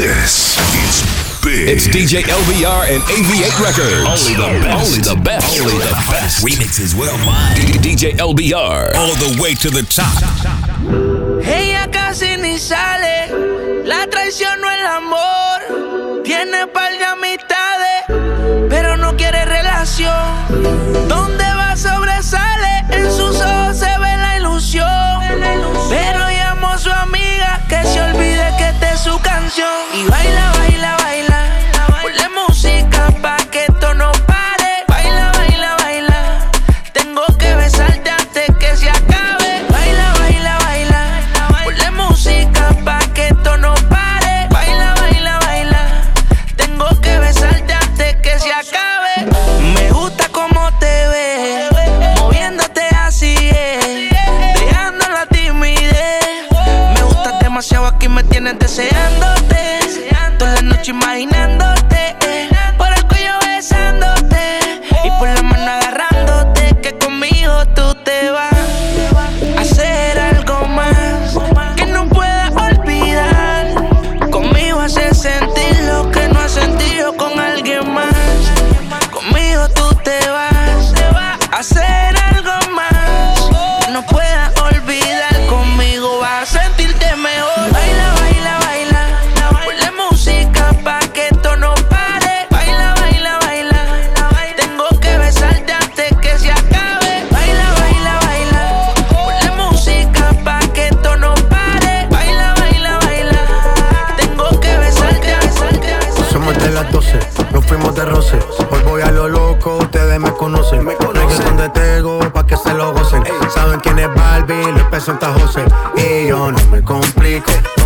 This is big. It's DJ LBR and AV8 Records. Only the best. Only the best. Only the best. Remixes worldwide. DJ LBR. All the way to the top. Ella casi ni sale, la traición no el amor. Tiene par de amistades, pero no quiere relación. ¿Dónde va sobresale? Y baila, baila, baila. Ponle música pa' que esto no pare. Baila, baila, baila. Tengo que besarte antes que se acabe. Baila, baila, baila. Ponle música pa' que esto no pare. Baila, baila, baila. Tengo que besarte antes que se acabe. Me gusta cómo te ves, moviéndote así es, dejando la timidez. Me gustas demasiado aquí, me tienes deseándote, toda la vi, los pesos José. Y yo no me complico.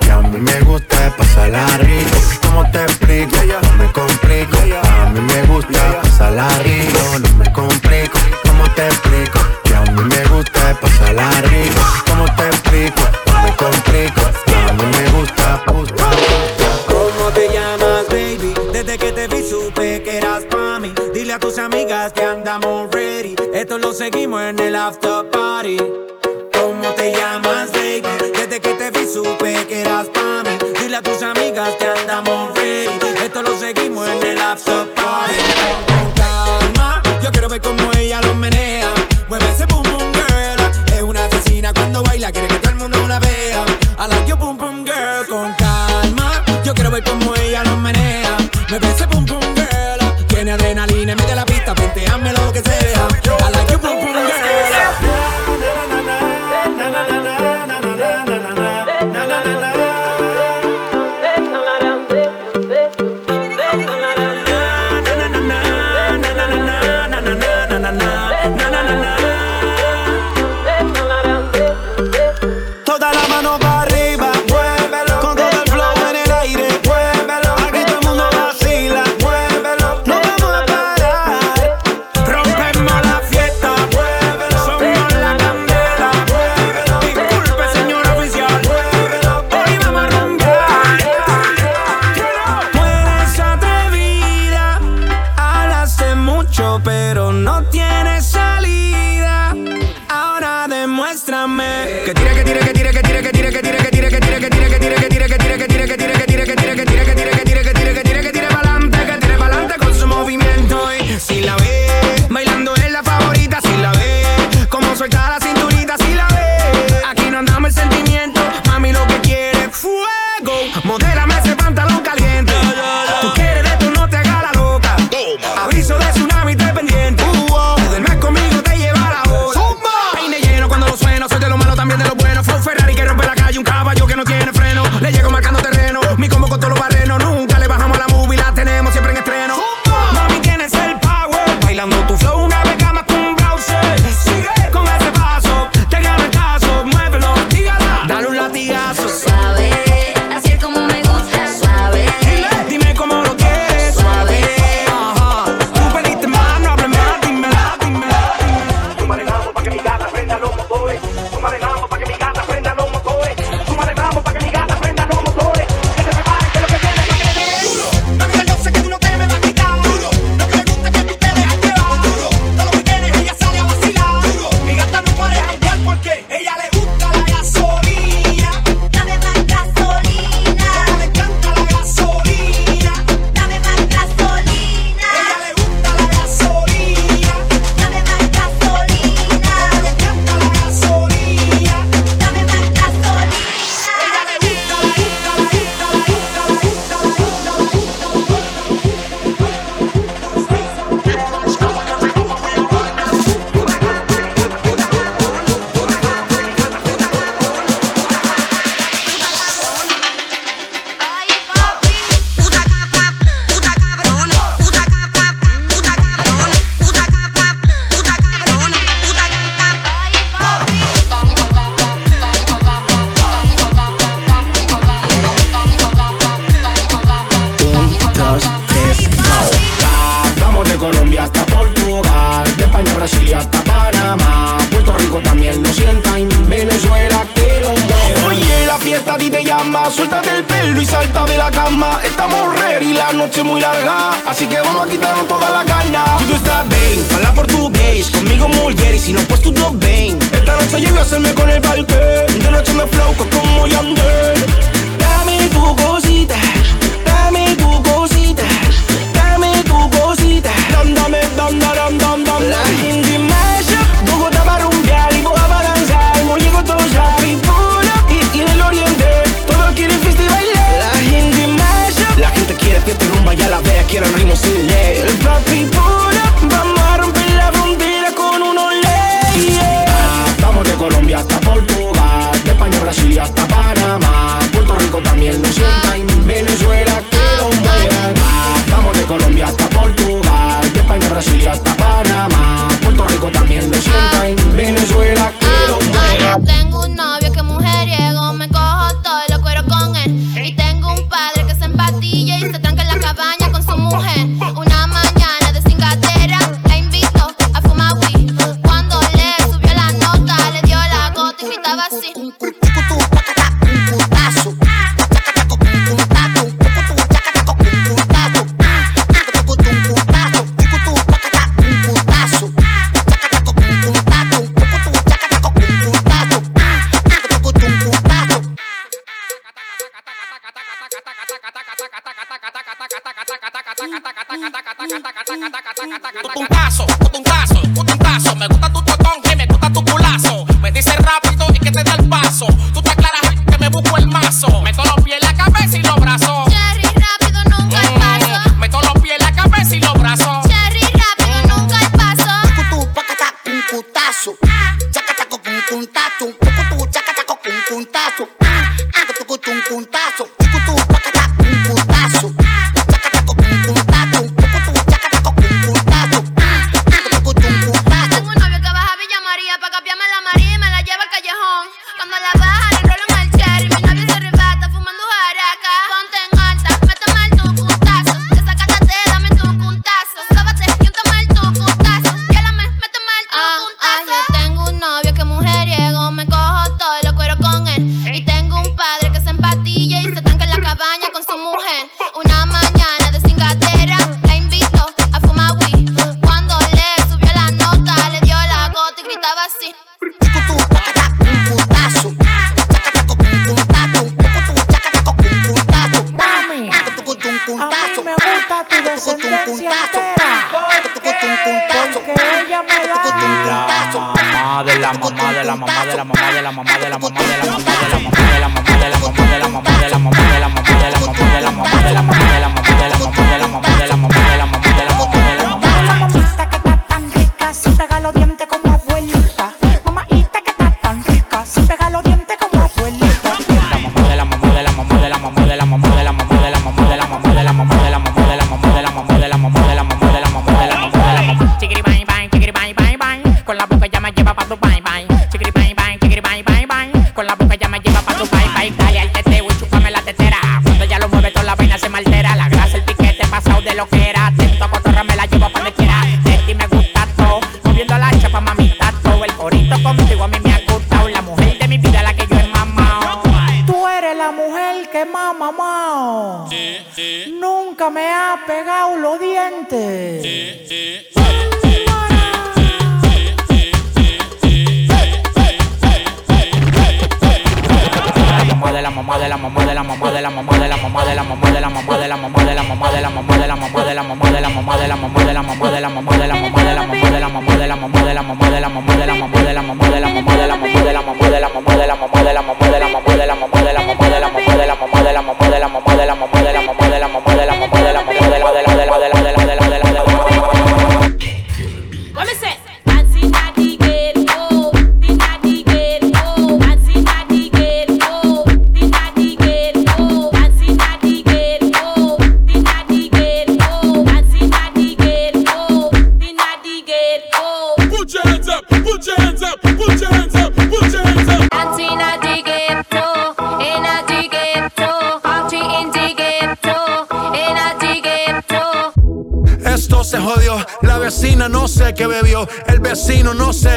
Que a mí me gusta pasarla rico. ¿Cómo te explico? No me complico. A mí me gusta pasarla rico. No me complico, ¿cómo te explico? Que a mí me gusta pasarla rico. ¿Cómo te explico? No me complico. A mí me gusta, gusta. ¿Cómo te llamas, baby? Desde que te vi supe que eras pa' mí. Dile a tus amigas que andamos ready. Esto lo seguimos en el after party. ¿Cómo te llamas? Desde que te vi supe que eras pa' mí. Dile a tus amigas que andamos ready. Esto lo seguimos en el after party. Con calma, yo quiero ver cómo ella lo menea. Mueve ese boom boom girl. Es una asesina cuando baila, quiere que todo el mundo la vea. I like your boom boom girl. Con calma, yo quiero ver cómo ella lo menea. Mueve ese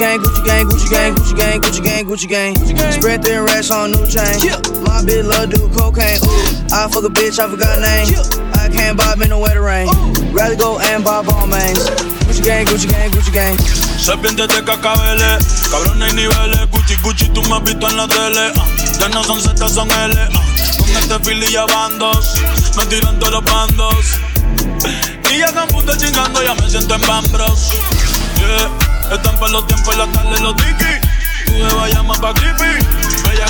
gang, Gucci gang, Gucci gang, Gucci gang, Gucci gang, Gucci gang. Gucci gang. Spread their racks on new chain. My bitch love do cocaine. Ooh. I fuck a bitch, I forgot name. I can't bob in the wetter rain. Rather go and buy ball mains. Gucci gang, Gucci gang, Gucci gang. Serpientes de cacabeles, cabrón hay niveles. Gucci, Gucci, tú me has visto en la tele. Ah, ya no son Z, son L. Ah, con este fili ya bandos, me tiran todos los bandos. Y ya están putas chingando, ya me siento en Bambros. Yeah. Están para los tiempos y la tarde los tiki. Tú me vayas más pa' creepy.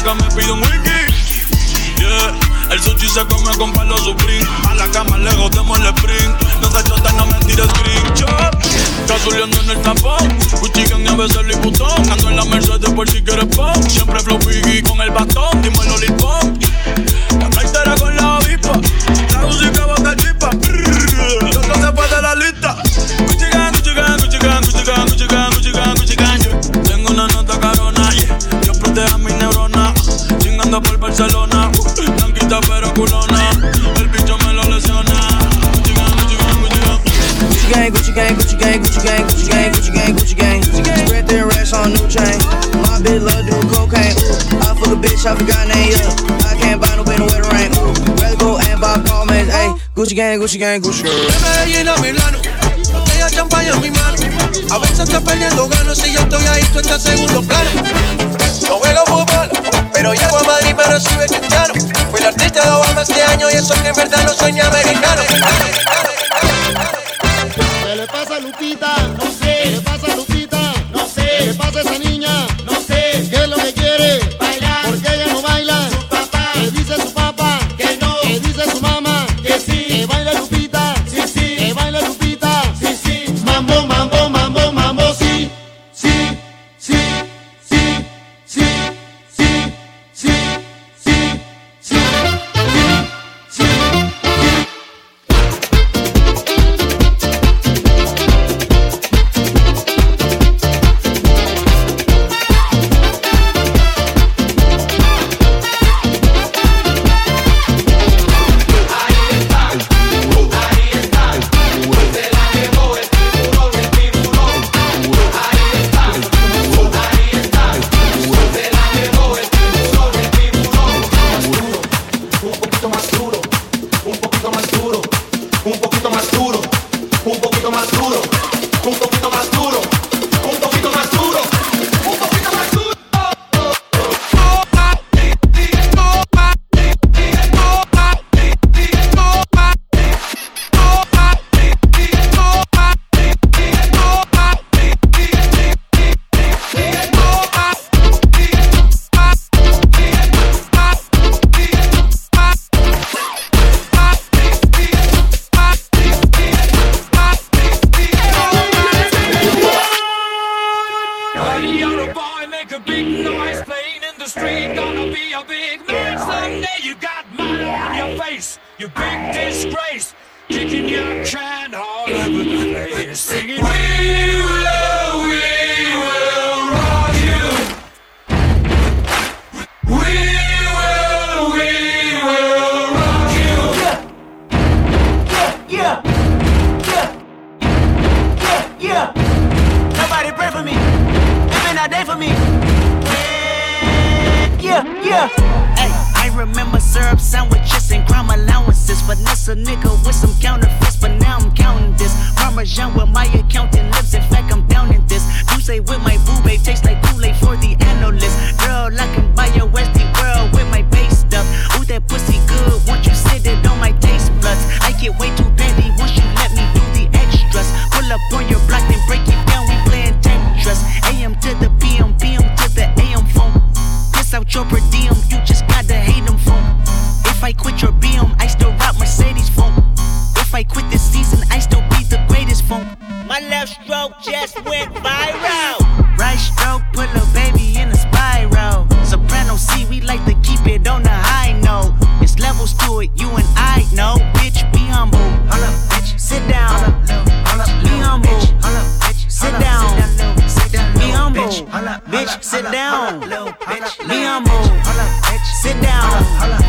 que me pide un wiki. Yeah. El sushi se come con palo supreme. A la cama lejos demos el sprint. No se chota, no me tires screenshot. Está zuleando en el tapón. Cuchigan y a veces lo putón. Ando en la Mercedes por si quieres pop. Siempre flow piggy con el bastón. Dímelo lipón. La cartera con la avispa. La música bota chispa. Por Barcelona. Uh, blanquita pero culona. El bicho me lo lesiona. Gucci gang, Gucci gang, Gucci gang. Gucci gang, Gucci gang, Gucci gang, Gucci gang, Gucci gang, Gucci gang, Gucci gang. Spread their racks on new chain. My bitch love do cocaine. Ooh, I fuck a bitch, I forgot name. Yeah, I can't buy no bin with a rain. Ooh, rather go and buy Balmain. Ayy, Gucci gang, Gucci gang, Gucci gang. De Medellín a Milano, botella champaña en mi mano. A veces estoy perdiendo ganas si yo estoy ahí, tú estás en segundo plano. No juego fútbol, pero llego a Madrid me recibe cristiano. Fui el artista de Obama este año y eso que en verdad no soy ni americano. ¿Qué le pasa a Lupita? No sé. ¿Qué le pasa a Lupita? No sé. ¿Qué le pasa a esa niña? A day for me. Yeah, yeah. Hey, I remember syrup sandwiches and crime allowances. Finesse a nigga with some counterfeits, but now I'm counting this. Parmesan with my accountant lips. In fact, I'm down in this. You say with my boo babe tastes like Kool-Aid for the analyst. Girl, I can buy your Westie world with my base stuff. Ooh, that pussy good. Once you sit it on my taste buds, I get way too petty once you let me do the extras. Pull up on your block, then break it down. Tetris. AM to the PM, PM to the AM phone. Piss out your per diem, you just gotta hate them phone. If I quit your BM, I still rock Mercedes phone. If I quit this season, I still be the greatest phone. My left stroke just went viral. Right stroke put a Me, I'm on. Sit down.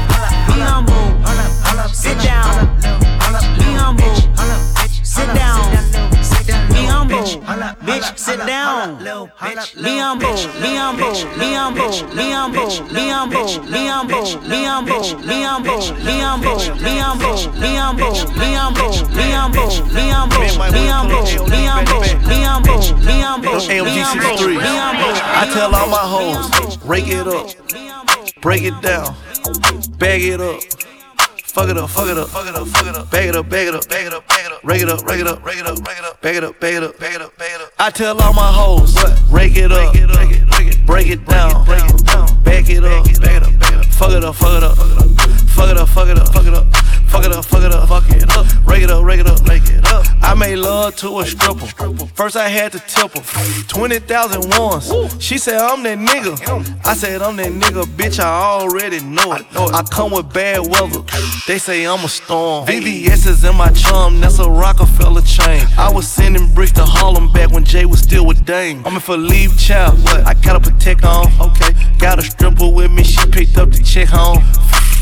Bitch, down. Be humble. Be humble. Be humble. Be humble. Be humble. Be humble. Be humble. Be humble. Be humble. Be humble. Be humble. Be humble. Be humble. Be humble. Be humble. Be humble. Be humble. Be humble. AMG 63. I tell all my hoes, rake it up, break it down, bag it up. Fuck it up, fuck it up, fuck it up, fuck it up, bag it up, bag it up, bag it up, bag it up, rake it up, rake it up, rake it up, rake it up, bag it up, bag it up, bag it up, bag it up. I tell all my hoes, rake it up, break it down, bag it up, bag it up, fuck it up, fuck it up, fuck made love to a stripper. First I had to tip her. 20,000 once. She said, I'm that nigga. I said, I'm that nigga, bitch. I already know it. I come with bad weather. They say I'm a storm. VVS is in my chum. That's a Rockefeller chain. I was sending bricks to Harlem back when Jay was still with Dame. I'm in for leave child. I got a protect on. Okay. Got a stripper with me. She picked up the check home.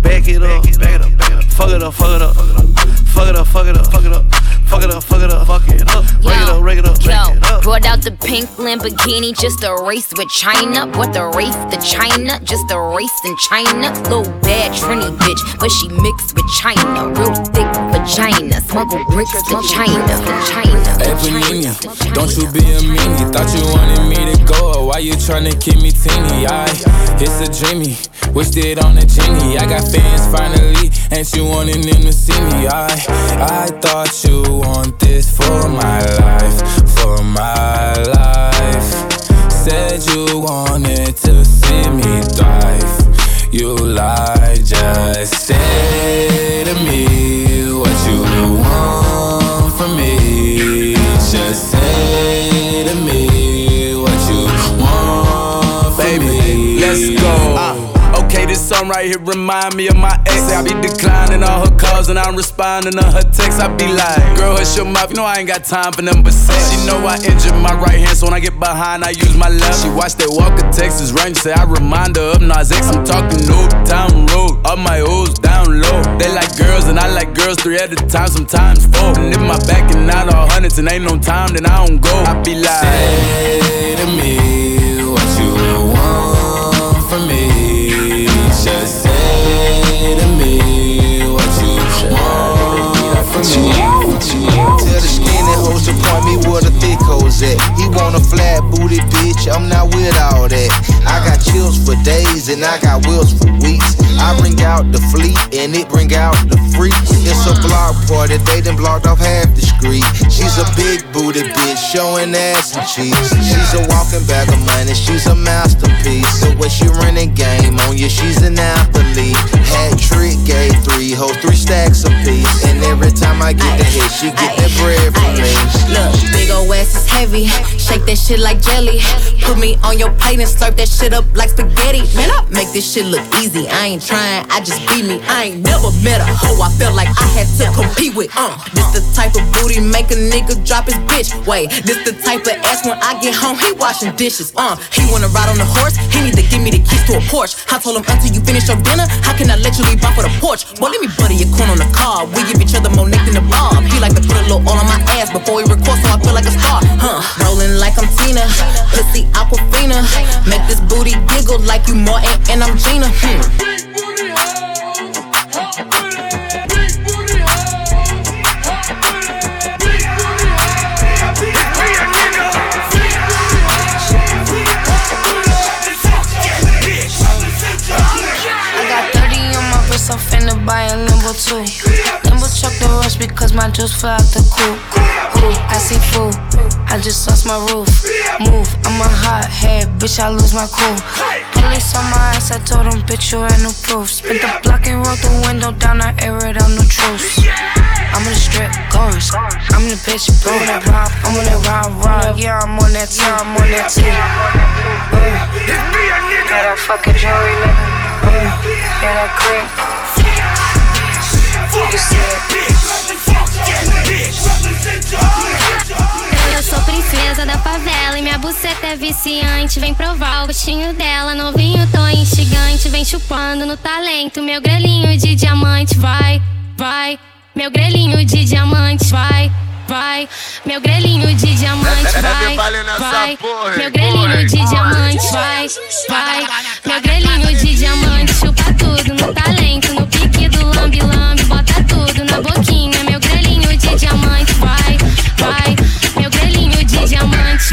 down, bag it up, bag it up, bag it up. Fuck it up, fuck it up, fuck it up, fuck it up, fuck it up, fuck it up, fuck it up, fuck it up. Rake it up, rake it up, rake it up. Brought out the pink Lamborghini just a race with China. What the race to China? Just a race in China. Little bad Trini bitch, but she mixed with China. Real thick vagina. Smuggle bricks to China. To China. Hey Panini, don't you be a meanie. Thought you wanted me to go, why you tryna keep me teeny? I, it's a dreamy, wished it on a genie. I got fans finally, ain't you wanting them to see me? I, I thought you want this for my life, for my life. Said you wanted to see me thrive. You lied, just say to me what you want from me. Song right here remind me of my ex. I be declining all her calls and I'm responding to her texts. I be like, girl, hush your mouth. You know I ain't got time for them but sex. She know I injured my right hand, so when I get behind, I use my left. She watch that Walker Texas Ranger, say I remind her of Nas X. I'm talking Old Town Road, all my O's down low. They like girls and I like girls three at a time, sometimes four. And if my back and out all hundreds and ain't no time, then I don't go. I be like, Say to me what you want from me. Want hoes to point me where the thick hoes at. He want a flat booty bitch, I'm not with all that. I got chills for days and I got wheels for weeks. I bring out the fleet and it bring out the freaks. It's a block party, they done blocked off half the street. She's a big booty bitch, showing ass and cheeks. She's a walking bag of money, she's a masterpiece. The way she running game on you, she's an athlete. Hat trick, gave three hoes, three stacks apiece. And every time I get the hit, she get that bread from me. Look, big ol' ass is heavy. Shake that shit like jelly. Put me on your plate and slurp that shit up like spaghetti. Man, I make this shit look easy. I ain't trying, I just be me. I ain't never met a hoe I felt like I had to compete with. Uh, this the type of booty make a nigga drop his bitch. Wait, this the type of ass when I get home, he washing dishes. Uh, he wanna ride on the horse, he need to give me the keys to a Porsche. I told him until you finish your dinner, how can I let you leave off for the porch? Well, let me butter your corn on the car. We give each other more neck than the bob. He like to put a little oil on my ass before he records, so I feel like a star. Huh? Rolling like I'm Tina, pussy Aquafina. Make this booty giggle like you Martin and I'm Gina. Hmm. I got 30 on my wrist, I'm finna buy a limbo too. Limbo chuck the rush because my juice fly out the coop. I see food, I just lost my roof. Move, I'm a hot head, bitch, I lose my cool. Police on my ass, I told them, bitch, you ain't no proof. Spent the block and rolled the window down, I air it out, no truce. I'm in the strip, guns. I'm in the bitch, blowing that rob. I'm on that rob, rob. Yeah, I'm on that tee, I'm on that. Uh, yeah, that fucking jewelry, nigga. Yeah, that creep. You see Eu sou princesa da favela e minha buceta é viciante. Vem provar o gostinho dela, novinho, tô instigante. Vem chupando no talento, meu grelhinho de diamante. Vai, vai, meu grelhinho de diamante. Vai, vai, meu grelhinho de diamante. Vai, vai, meu grelhinho de diamante. Vai, vai, meu grelhinho de diamante. Chupa tudo no talento, no pique do lambe, bota tudo na boquinha. Meu grelhinho de diamante, vai, vai. Meu grelhinho de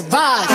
in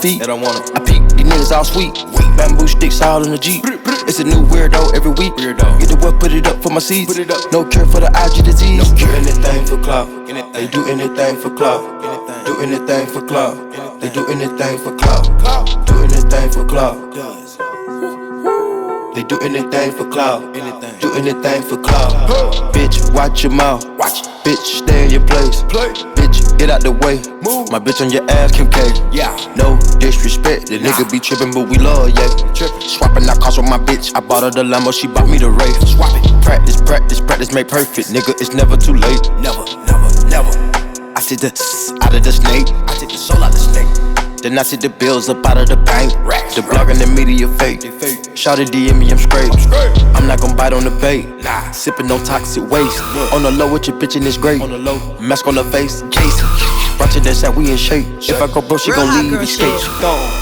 I come. They don't want it. I peek, these niggas all sweet. Bamboo sticks all in the Jeep. It's a new weirdo every week. Weirdo. Get the what, put it up for my seeds. Put it up. No cure for the IG disease. No cure. anything for clout. They do anything for clout. Do anything for clout. They do anything for clout. Do anything for clout. They do anything for clout. Do anything for clout. Bitch, watch your mouth. Watch. Bitch, stay in your place. Play. Bitch, get out the way. Move. My bitch on your ass, Kim K. Yeah. No disrespect. The nigga be trippin', but we love, yeah. Swapping out cars with my bitch. I bought her the Lambo, she bought me the Wraith. Swap it. Practice, practice, practice, make perfect. Nigga, it's never too late. Never, never, never. I see the out of the snake. I take the soul out. Then I see the bills up out of the bank. The blog and the media fake. Shout it DM me, I'm straight. I'm not gon' bite on the bait. Sippin' no toxic waste. On the low with your bitch and it's great. Mask on the face, Jason. Watch it, that's how we in shape. If I go broke, she gon' leave the skate.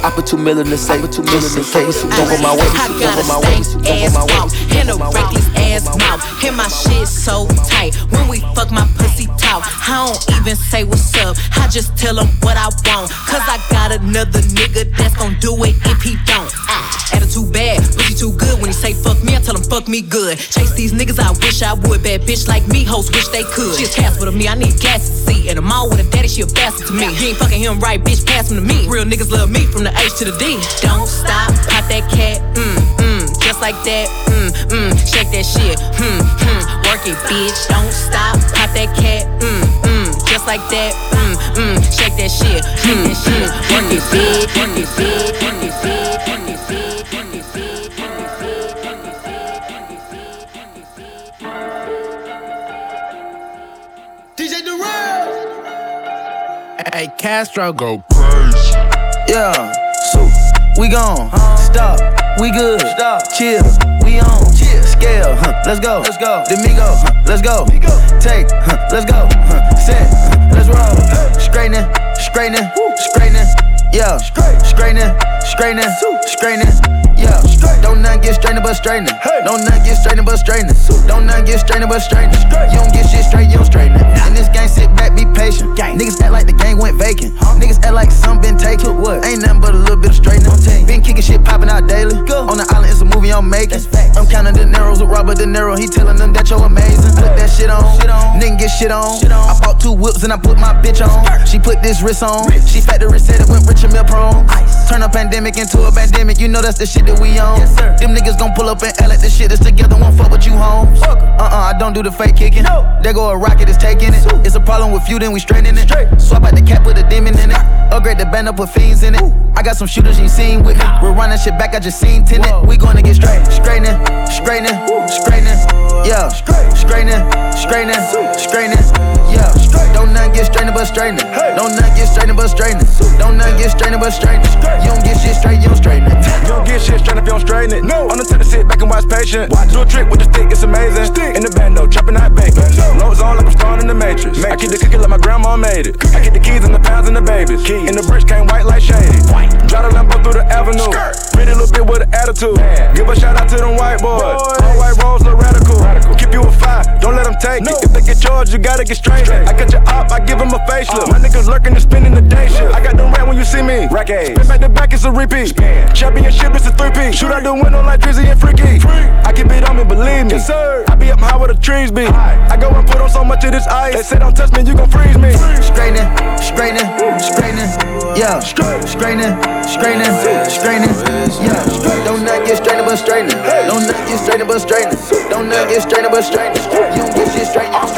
I put two million in the safe, two million in case. Don't go my way, don't go my way, don't go my way. and a reckless ass mouth. And my shit so tight. When we fuck, my pussy talk. I don't even say what's up. I just tell him what I want. Cause I got another nigga that's gon' do it if he don't. Ah, attitude bad, he too good. When he say fuck me, I tell him fuck me good. Chase these niggas, I wish I would. Bad bitch like me, hoes wish they could. She a Casper to me, I need gas to see. And I'm all with a daddy, she a bastard to me. You ain't fucking him right, bitch, pass him to me. Real niggas love me from the H to the D. Don't stop, pop that cat, mm, mm, just like that, mm, mm, shake that shit, mm, mm, work it, bitch. Don't stop, pop that cat, mm, mm, just like that, mm, mm, shake that shit, shake that shit, work it, bitch, work it, bitch, Hey, Castro go crazy. Yeah, so. We gone. Stop, we good. Stop, chill, we on. Scale, huh, let's go. Let's go. Domingo, huh, let's go. Take, huh, let's go. Huh, Set, huh, let's roll. Straightening, straightening, straightening. Yeah, straightening, straightening, straightening. Yeah, don't nothing get straightening but straightening. Don't nothing get straightening but straightening. Don't nothing get straightening but straightening. You don't get shit straight, you don't straighten it. In this game, sit back, be patient. Niggas act like the game went vacant. Niggas act like some been taken. What? Ain't nothing but a little bit of straightening. Been kicking shit popping out daily. On the island, it's a movie I'm making. I'm counting the narrows with Robert De Niro. He telling them that you're amazing. Put that shit on. Nigga get shit on. I bought two whips and I put my bitch on. She put this wrist on. She factory said it went rich and meal prone. Turn a pandemic into a pandemic, you know that's the shit that we on. Them niggas gon' pull up and L at the shit that's together, won't fuck with you homes. Uh uh, I don't do the fake kicking. There go a rocket, it's taking it. It's a problem with you, then we straighten it. Swap out the cap with a demon in it. Upgrade the band up, put fiends in it. I got some shooters you seen with me. We're running shit back, I just seen tenant. We gonna get straight, straightening, straightening, straightening. Yeah, straightening, straightening, straightening. Yeah, don't nothing get straightening but straightening. Don't nothing get straightening but straightening. Don't nothing get straightening but straightening. You don't get shit straight, you don't straighten it. You don't get shit straight if you don't straighten it. No. On the tip to sit back and watch patient. Watch. Do a trick with the stick, it's amazing. Stick. In the bando, chopping that bacon. Lows on like I'm starring in the Matrix. I keep the cookie like my grandma made it. I get the keys and the pounds and the babies. Keys. In the bridge came white like shady. White. Drive the Lambo through the avenue. Skirt. Pretty little bit with an attitude. Man. Give a shout out to them white boys. boys. All white rolls look radical. radical. Keep you a five, don't let them take no. it. If they get charged, you gotta get straight. straight. I got your up, I give them a facelift. Uh. My niggas lurking and spending the day shift. I got them rat when you see me. Rack Spin back to back, it's a repeat. Spin. Championship, it's a three-peat. Shoot out the window like Drizzy and Freaky. Free. I keep it on me, believe me. Yes, sir. I be up high where the trees be. I go and put on so much of this ice. They say don't touch me, you gon' freeze me. Straightening, straightening, straightening. Yeah, straightening, straightening, straightening. Yeah, don't not get straightening but straightening. Don't not get straightening but straightening. Don't not get straightening but straightening. You don't get shit straight, you straight shit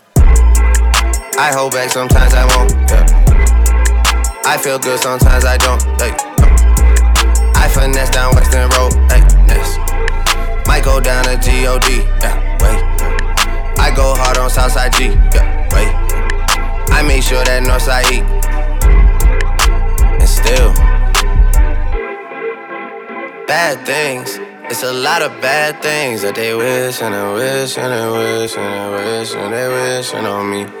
I hold back, sometimes I won't. Yeah. I feel good, sometimes I don't. I finesse down Western Road. Might go down to God. Yeah, wait. I go hard on Southside G. Yeah, wait. I make sure that Northside eat. And still, bad things. It's a lot of bad things that they wish and they wish and they wish and they wish and they wishing on me.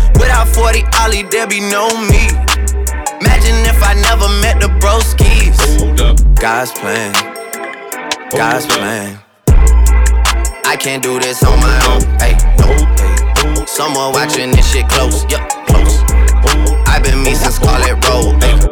Without 40 Ollie, there be no me. Imagine if I never met the broskies. God's plan. God's plan. I can't do this on my own. Hey, no. Someone watching this shit close. Yup, close. I've been me since Scarlet Road. Hey,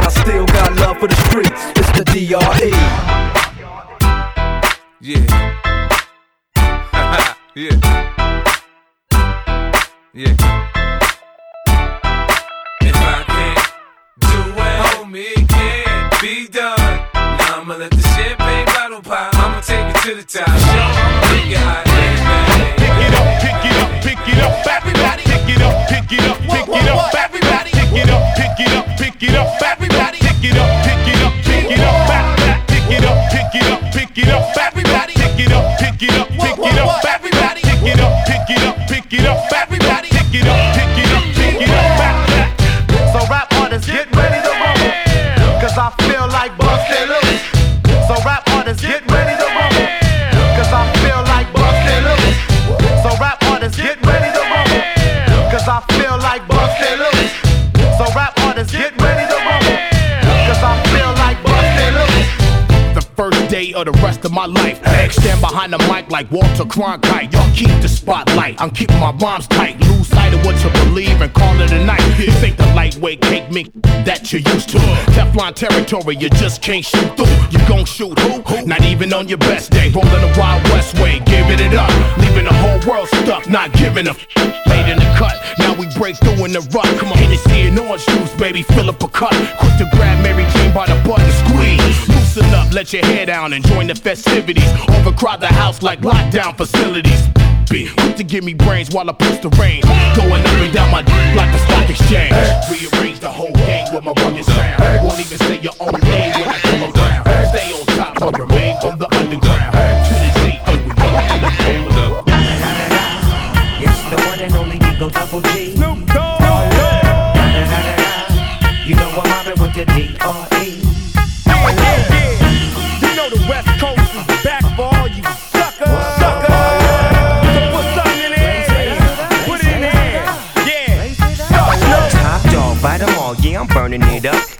And I still got love for the streets. It's the E. DRE. Yeah. yeah. Yeah. If I can't do it, homie, it can't be done. Now I'ma let the champagne bottle pop. I'ma take it to the top. Show I'ma it hot. Pick it up, pick it up, pick it up, everybody. Pick it up, pick it up, pick it up, everybody. Pick it up, pick it up, pick it up, everybody. Pick it up, pick it up, pick it up, back, back, pick it up, pick it up, pick it up, back, everybody. Pick it up, pick it up, pick it up, back, everybody. Pick it up, pick it up, pick it up, everybody. Of the rest of my life. Stand behind the mic like Walter Cronkite. Y'all keep the spotlight. I'm keeping my rhymes tight. Lose sight of what you believe and call it a night. This ain't the lightweight cake mink that you're used to. Teflon territory, you just can't shoot through. You gon' shoot who? Not even on your best day. Rolling the Wild West way, giving it up. Leaving the whole world stuck, not giving a f- Late in the cut, now we break through in the rut. Come on, Hennessy and orange juice, baby, fill up a cup. Quick to grab Mary Jane by the butt and squeeze. Loosen up, let your hair down and join the festivities. Overcrowd the house like lockdown facilities. Be quick to give me brains while I push the rain. Going up and down my d- like a stock exchange. Rearrange the whole game with my rugged sound. Won't even say your own name when I come around. Stay on top, but remain on the underground. I'm it up.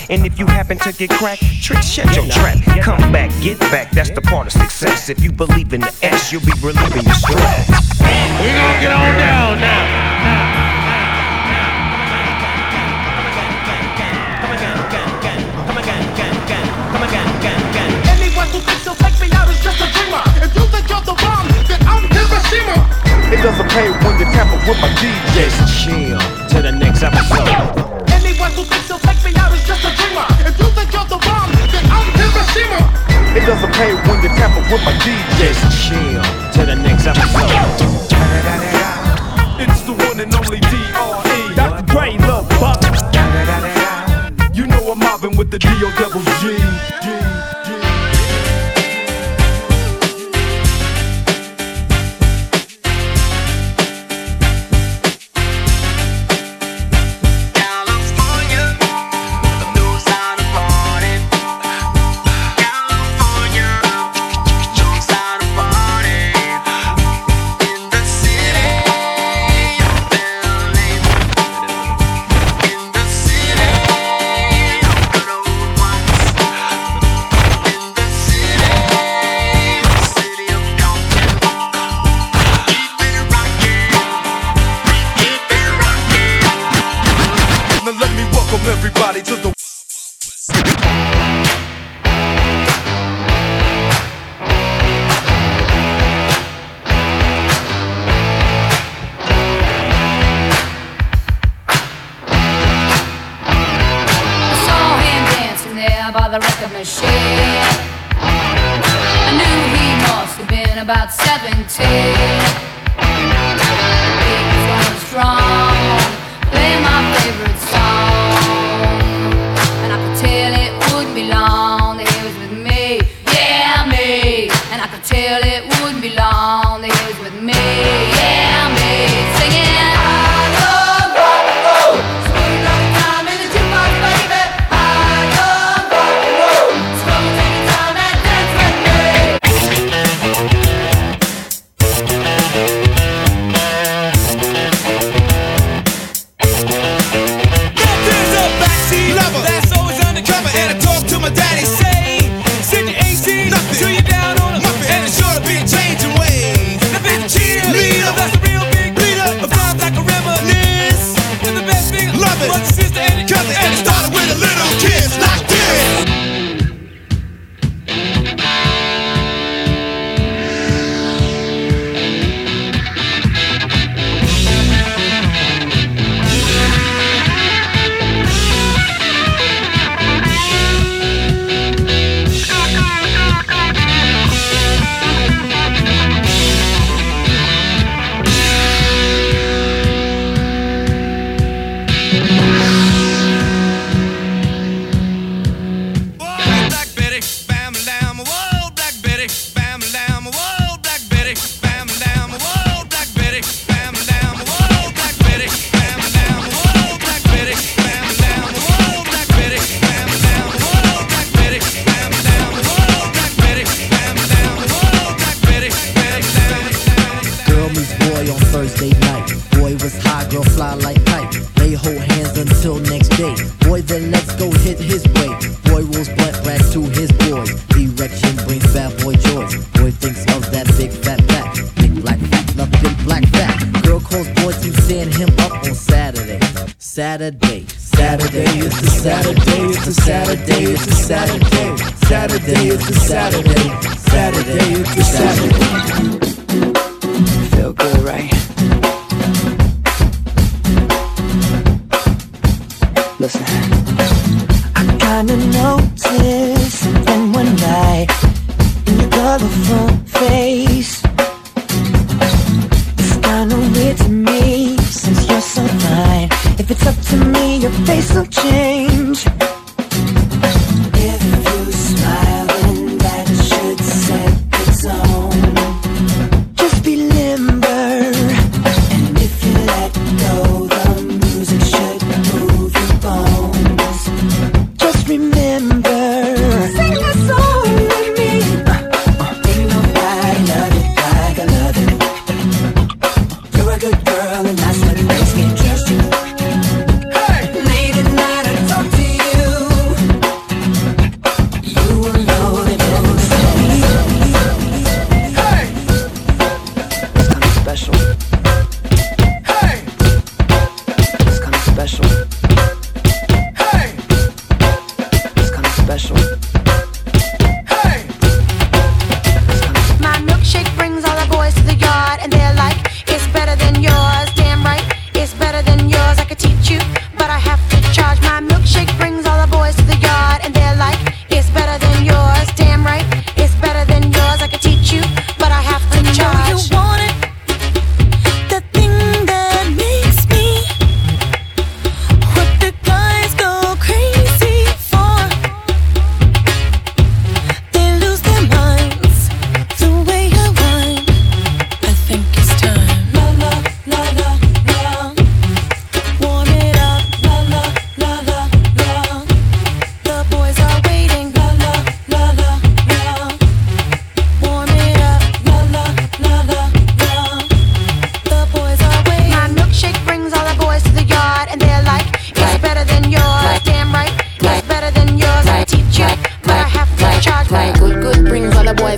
And if you happen to get cracked, trick, shut your trap. Come back, get back, that's the part of success. If you believe in the S, you'll be relieving your stress. We gonna get on down now. Anyone who thinks he'll take me out is just a dreamer. If you think you're the bomb, then I'm Hiroshima. It doesn't pay when you tamper with my DJ. Chill to the next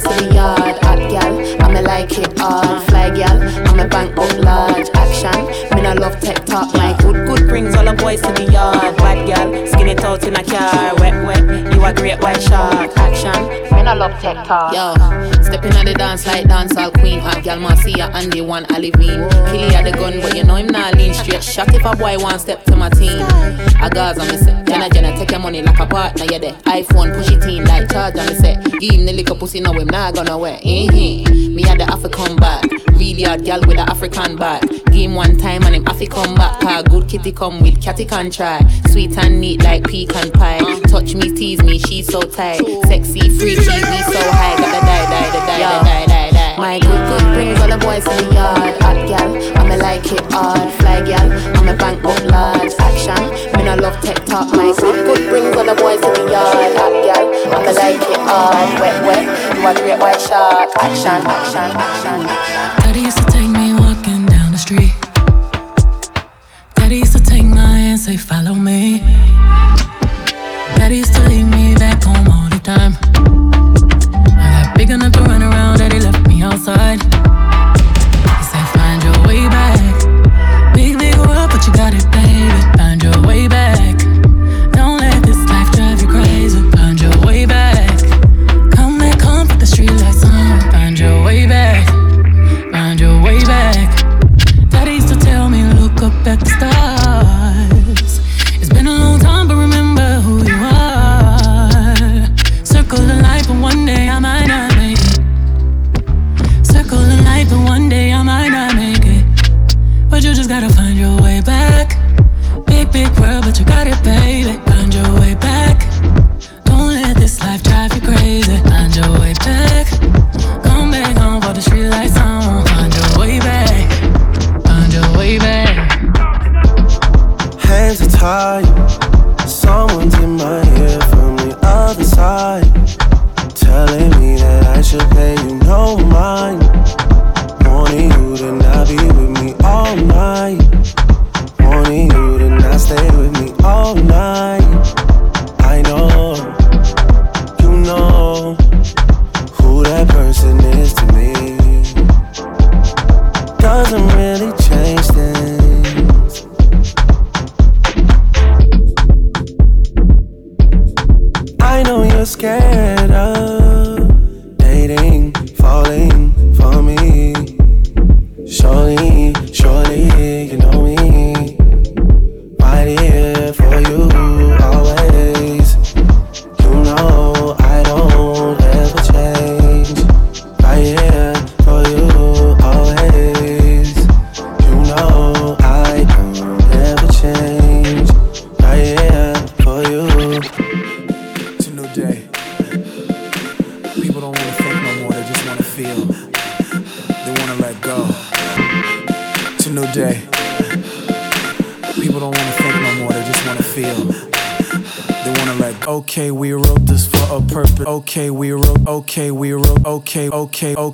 to the yard. Hot gal, I'ma like it hard. Fly gal, I'ma bank up large. Action, me no love tech talk. My good good brings all the boys to the yard. Bad gal, skin it out in a car. Wet wet, a great white shark. Action, me no love tech talk. Yo, stepping on the dance like dancehall queen. Hot gal, Marcia and the one Olivine. Killy at the gun, but you know him not lean straight. Shot if a boy want step to my team. I Gaza, me say, Jenna Jenna take your money like a partner. You there, iPhone push it in like charge. And me say, give him the liquor pussy, no him not gonna wear. Mm-hmm. Me had the African bag, really hard gal with the African back. Him one time and him Afri come back. Car good kitty come with catty can try. Sweet and neat like pecan pie. Touch me, tease me, she's so tight. Sexy, free, tease me so high. Gotta die, die, die, die, die, die, die, die. My good good brings all the boys in the yard. Hot gal, I'ma like it hard. Fly gal, I'ma bank up large. Action, me no love tech talk. My good good brings all the boys in the yard. Hot gal, I'ma like it hard. Wet wet, a great white shark. Action, action, action. Daddy used to take me walking down the street. Daddy used to take my hand, say, Follow me. Daddy used to leave me back home all the time. I got big enough to run around, Daddy left me outside.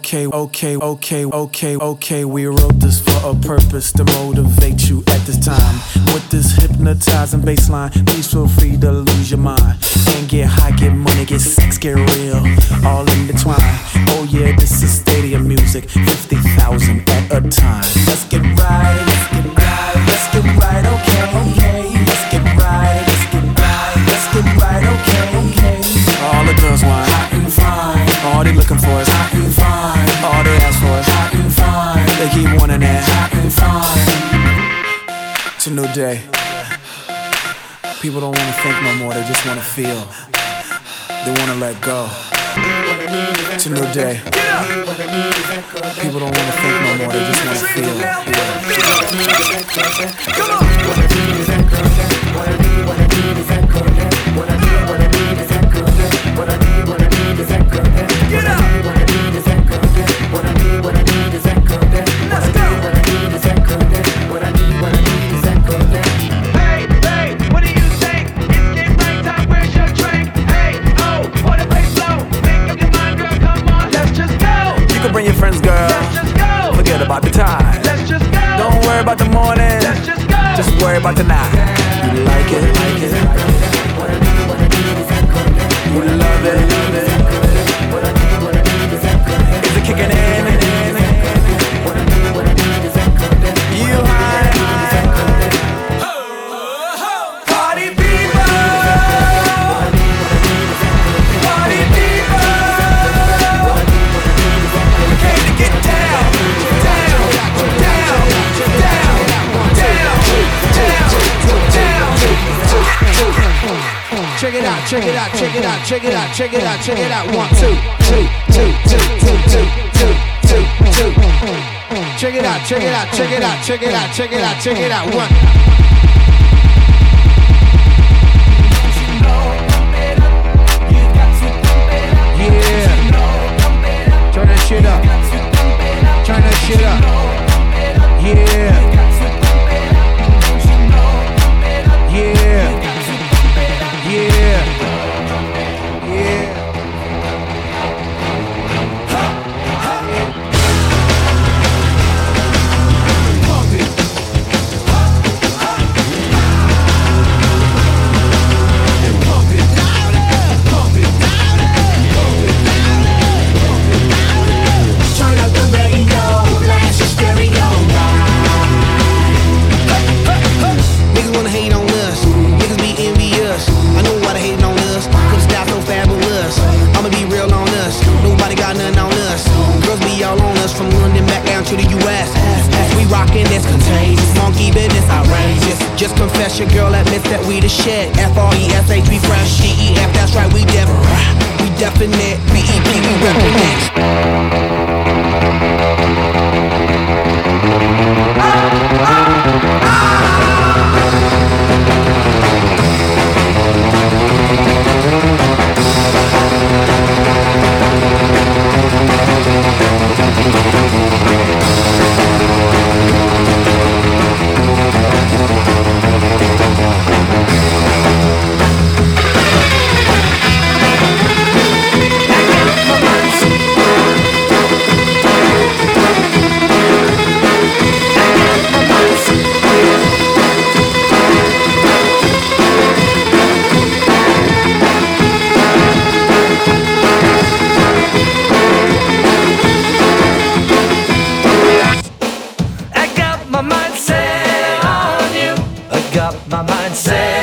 okay, okay, okay, okay, okay. We wrote this for a purpose to motivate you at this time. With this hypnotizing baseline, please feel free to lose your mind. And get high, get money, get sex, get real. All in between. Oh yeah, this is stadium music. 50,000 at a time. Let's get right. new day. People don't wanna think no more, they just wanna feel. They wanna let go. It's a new day. People don't wanna think no more, they just wanna feel. Come on! Check it out, check it out, check it out, check it out. One, two, two, two, two, two, two, two, two, two. Check it out, check it out, check it out, check it out, check it out, check it out. One. up my mindset.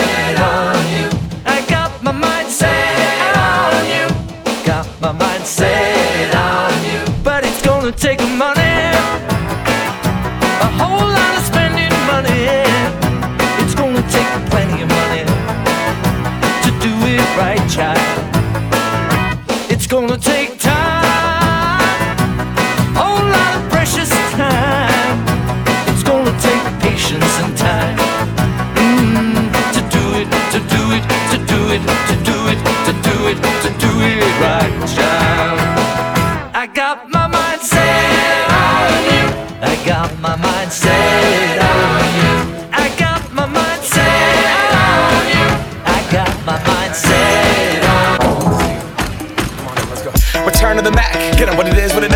Set on you. I got my mind set on you. I got my mind set on Return to the Mac. Get up what it is, what it does,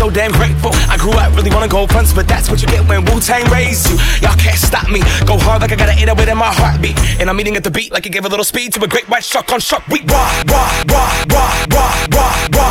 so damn grateful. I grew up really wanna go fronts, but that's what you get when Wu Tang raised you. Y'all can't stop me. Go hard like I got an 808 in my heartbeat. And I'm eating at the beat like it gave a little speed to a great white shark on shark week. Raw, raw, raw, raw,